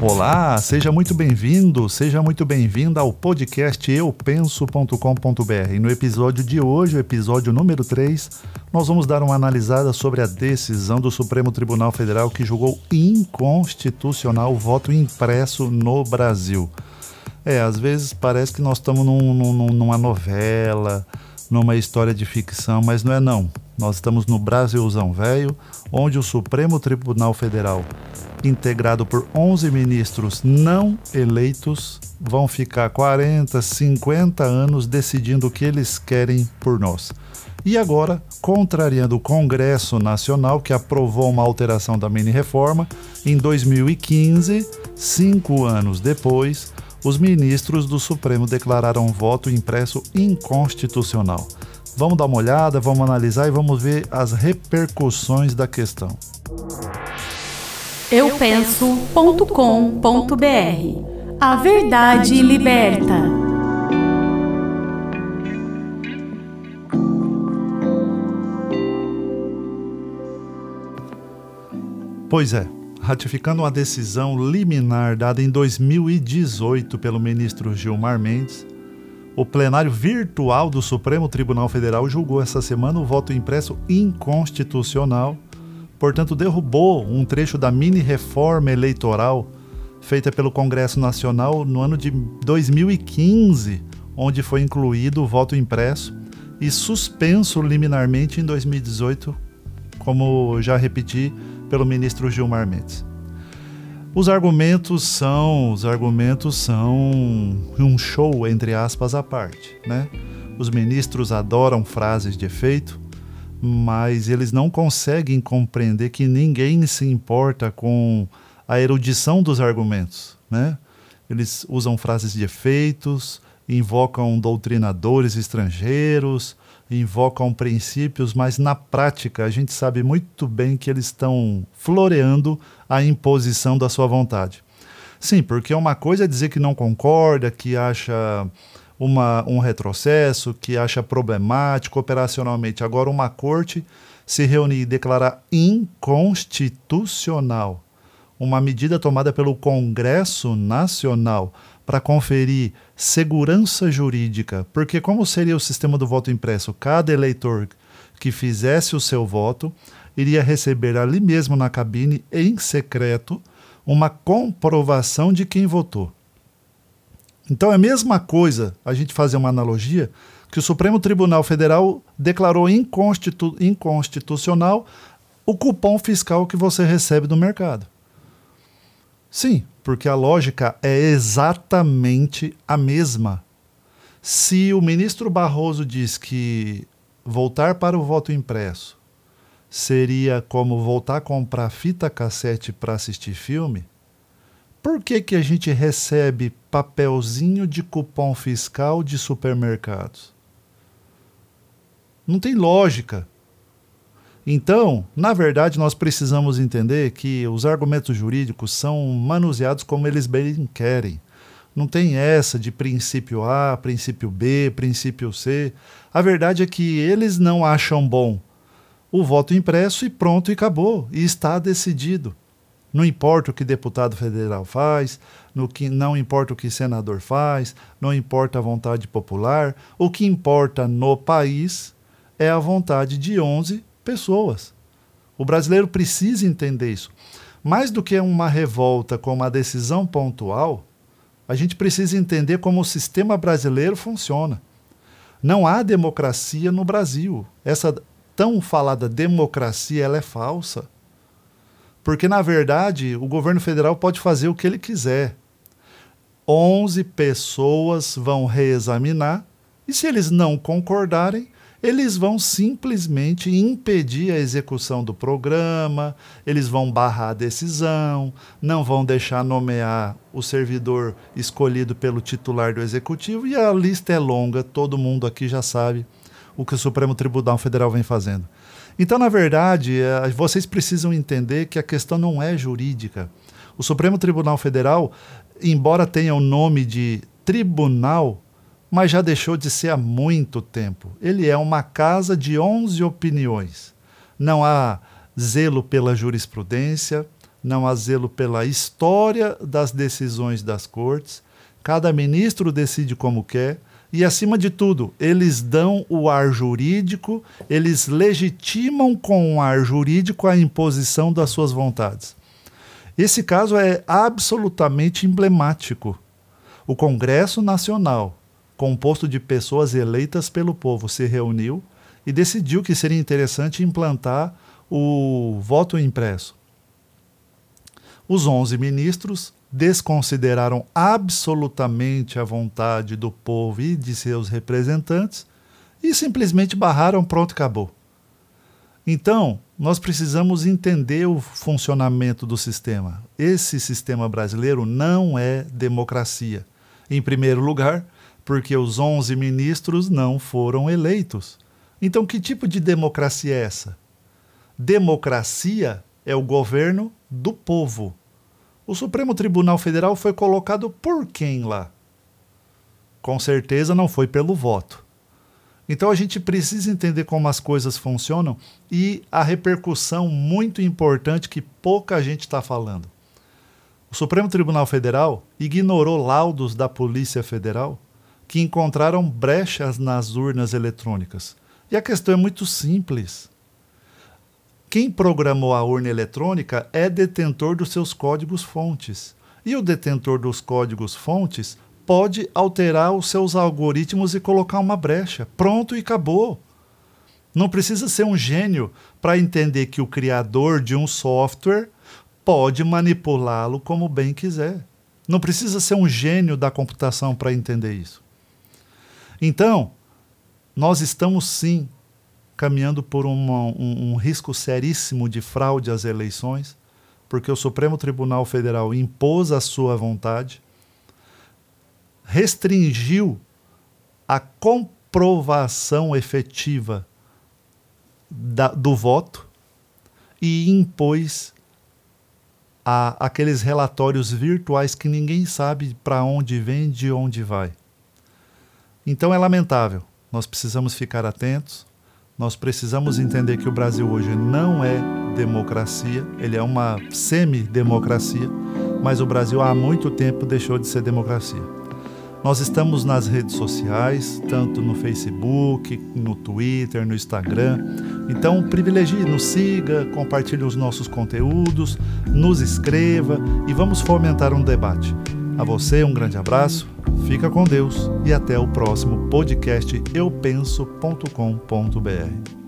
Olá, seja muito bem-vindo, seja muito bem-vinda ao podcast eupenso.com.br. No episódio de hoje, o episódio número 3, nós vamos dar uma analisada sobre a decisão do Supremo Tribunal Federal que julgou inconstitucional o voto impresso no Brasil. É, às vezes parece que nós estamos num, num, numa novela, numa história de ficção, mas não é não. Nós estamos no Brasilzão velho, onde o Supremo Tribunal Federal integrado por 11 ministros não eleitos, vão ficar 40, 50 anos decidindo o que eles querem por nós. E agora, contrariando o Congresso Nacional, que aprovou uma alteração da mini-reforma, em 2015, cinco anos depois, os ministros do Supremo declararam voto impresso inconstitucional. Vamos dar uma olhada, vamos analisar e vamos ver as repercussões da questão eupenso.com.br A verdade liberta. Pois é, ratificando uma decisão liminar dada em 2018 pelo ministro Gilmar Mendes, o plenário virtual do Supremo Tribunal Federal julgou essa semana o voto impresso inconstitucional portanto, derrubou um trecho da mini reforma eleitoral feita pelo Congresso Nacional no ano de 2015, onde foi incluído o voto impresso e suspenso liminarmente em 2018, como já repeti pelo ministro Gilmar Mendes. Os argumentos são, os argumentos são um show entre aspas à parte, né? Os ministros adoram frases de efeito, mas eles não conseguem compreender que ninguém se importa com a erudição dos argumentos, né? Eles usam frases de efeitos, invocam doutrinadores estrangeiros, invocam princípios, mas na prática a gente sabe muito bem que eles estão floreando a imposição da sua vontade. Sim, porque uma coisa é dizer que não concorda, que acha uma, um retrocesso, que acha problemático operacionalmente. Agora, uma corte se reunir e declarar inconstitucional uma medida tomada pelo Congresso Nacional para conferir segurança jurídica, porque como seria o sistema do voto impresso? Cada eleitor que fizesse o seu voto iria receber ali mesmo na cabine, em secreto, uma comprovação de quem votou. Então é a mesma coisa a gente fazer uma analogia que o Supremo Tribunal Federal declarou inconstitu inconstitucional o cupom fiscal que você recebe do mercado. Sim, porque a lógica é exatamente a mesma. Se o ministro Barroso diz que voltar para o voto impresso seria como voltar a comprar fita cassete para assistir filme, por que, que a gente recebe papelzinho de cupom fiscal de supermercados? Não tem lógica. Então, na verdade, nós precisamos entender que os argumentos jurídicos são manuseados como eles bem querem. Não tem essa de princípio A, princípio B, princípio C. A verdade é que eles não acham bom o voto impresso e pronto e acabou. E está decidido. Não importa o que deputado federal faz, no que não importa o que senador faz, não importa a vontade popular, o que importa no país é a vontade de 11 pessoas. O brasileiro precisa entender isso. Mais do que uma revolta com uma decisão pontual, a gente precisa entender como o sistema brasileiro funciona. Não há democracia no Brasil. Essa tão falada democracia ela é falsa. Porque, na verdade, o governo federal pode fazer o que ele quiser. 11 pessoas vão reexaminar e, se eles não concordarem, eles vão simplesmente impedir a execução do programa, eles vão barrar a decisão, não vão deixar nomear o servidor escolhido pelo titular do executivo e a lista é longa, todo mundo aqui já sabe o que o Supremo Tribunal Federal vem fazendo. Então, na verdade, eh, vocês precisam entender que a questão não é jurídica. O Supremo Tribunal Federal, embora tenha o nome de tribunal, mas já deixou de ser há muito tempo. Ele é uma casa de 11 opiniões. Não há zelo pela jurisprudência, não há zelo pela história das decisões das cortes. Cada ministro decide como quer. E, acima de tudo, eles dão o ar jurídico, eles legitimam com o ar jurídico a imposição das suas vontades. Esse caso é absolutamente emblemático. O Congresso Nacional, composto de pessoas eleitas pelo povo, se reuniu e decidiu que seria interessante implantar o voto impresso. Os 11 ministros desconsideraram absolutamente a vontade do povo e de seus representantes e simplesmente barraram, pronto, acabou. Então, nós precisamos entender o funcionamento do sistema. Esse sistema brasileiro não é democracia. Em primeiro lugar, porque os 11 ministros não foram eleitos. Então, que tipo de democracia é essa? Democracia é o governo do povo. O Supremo Tribunal Federal foi colocado por quem lá? Com certeza não foi pelo voto. Então a gente precisa entender como as coisas funcionam e a repercussão muito importante que pouca gente está falando. O Supremo Tribunal Federal ignorou laudos da Polícia Federal que encontraram brechas nas urnas eletrônicas. E a questão é muito simples. Quem programou a urna eletrônica é detentor dos seus códigos fontes. E o detentor dos códigos fontes pode alterar os seus algoritmos e colocar uma brecha. Pronto e acabou. Não precisa ser um gênio para entender que o criador de um software pode manipulá-lo como bem quiser. Não precisa ser um gênio da computação para entender isso. Então, nós estamos sim caminhando por uma, um, um risco seríssimo de fraude às eleições, porque o Supremo Tribunal Federal impôs a sua vontade, restringiu a comprovação efetiva da, do voto e impôs a, aqueles relatórios virtuais que ninguém sabe para onde vem, de onde vai. Então é lamentável. Nós precisamos ficar atentos, nós precisamos entender que o Brasil hoje não é democracia, ele é uma semi-democracia, mas o Brasil há muito tempo deixou de ser democracia. Nós estamos nas redes sociais, tanto no Facebook, no Twitter, no Instagram. Então, privilegie, nos siga, compartilhe os nossos conteúdos, nos escreva e vamos fomentar um debate. A você, um grande abraço Fica com Deus e até o próximo podcast eupenso.com.br.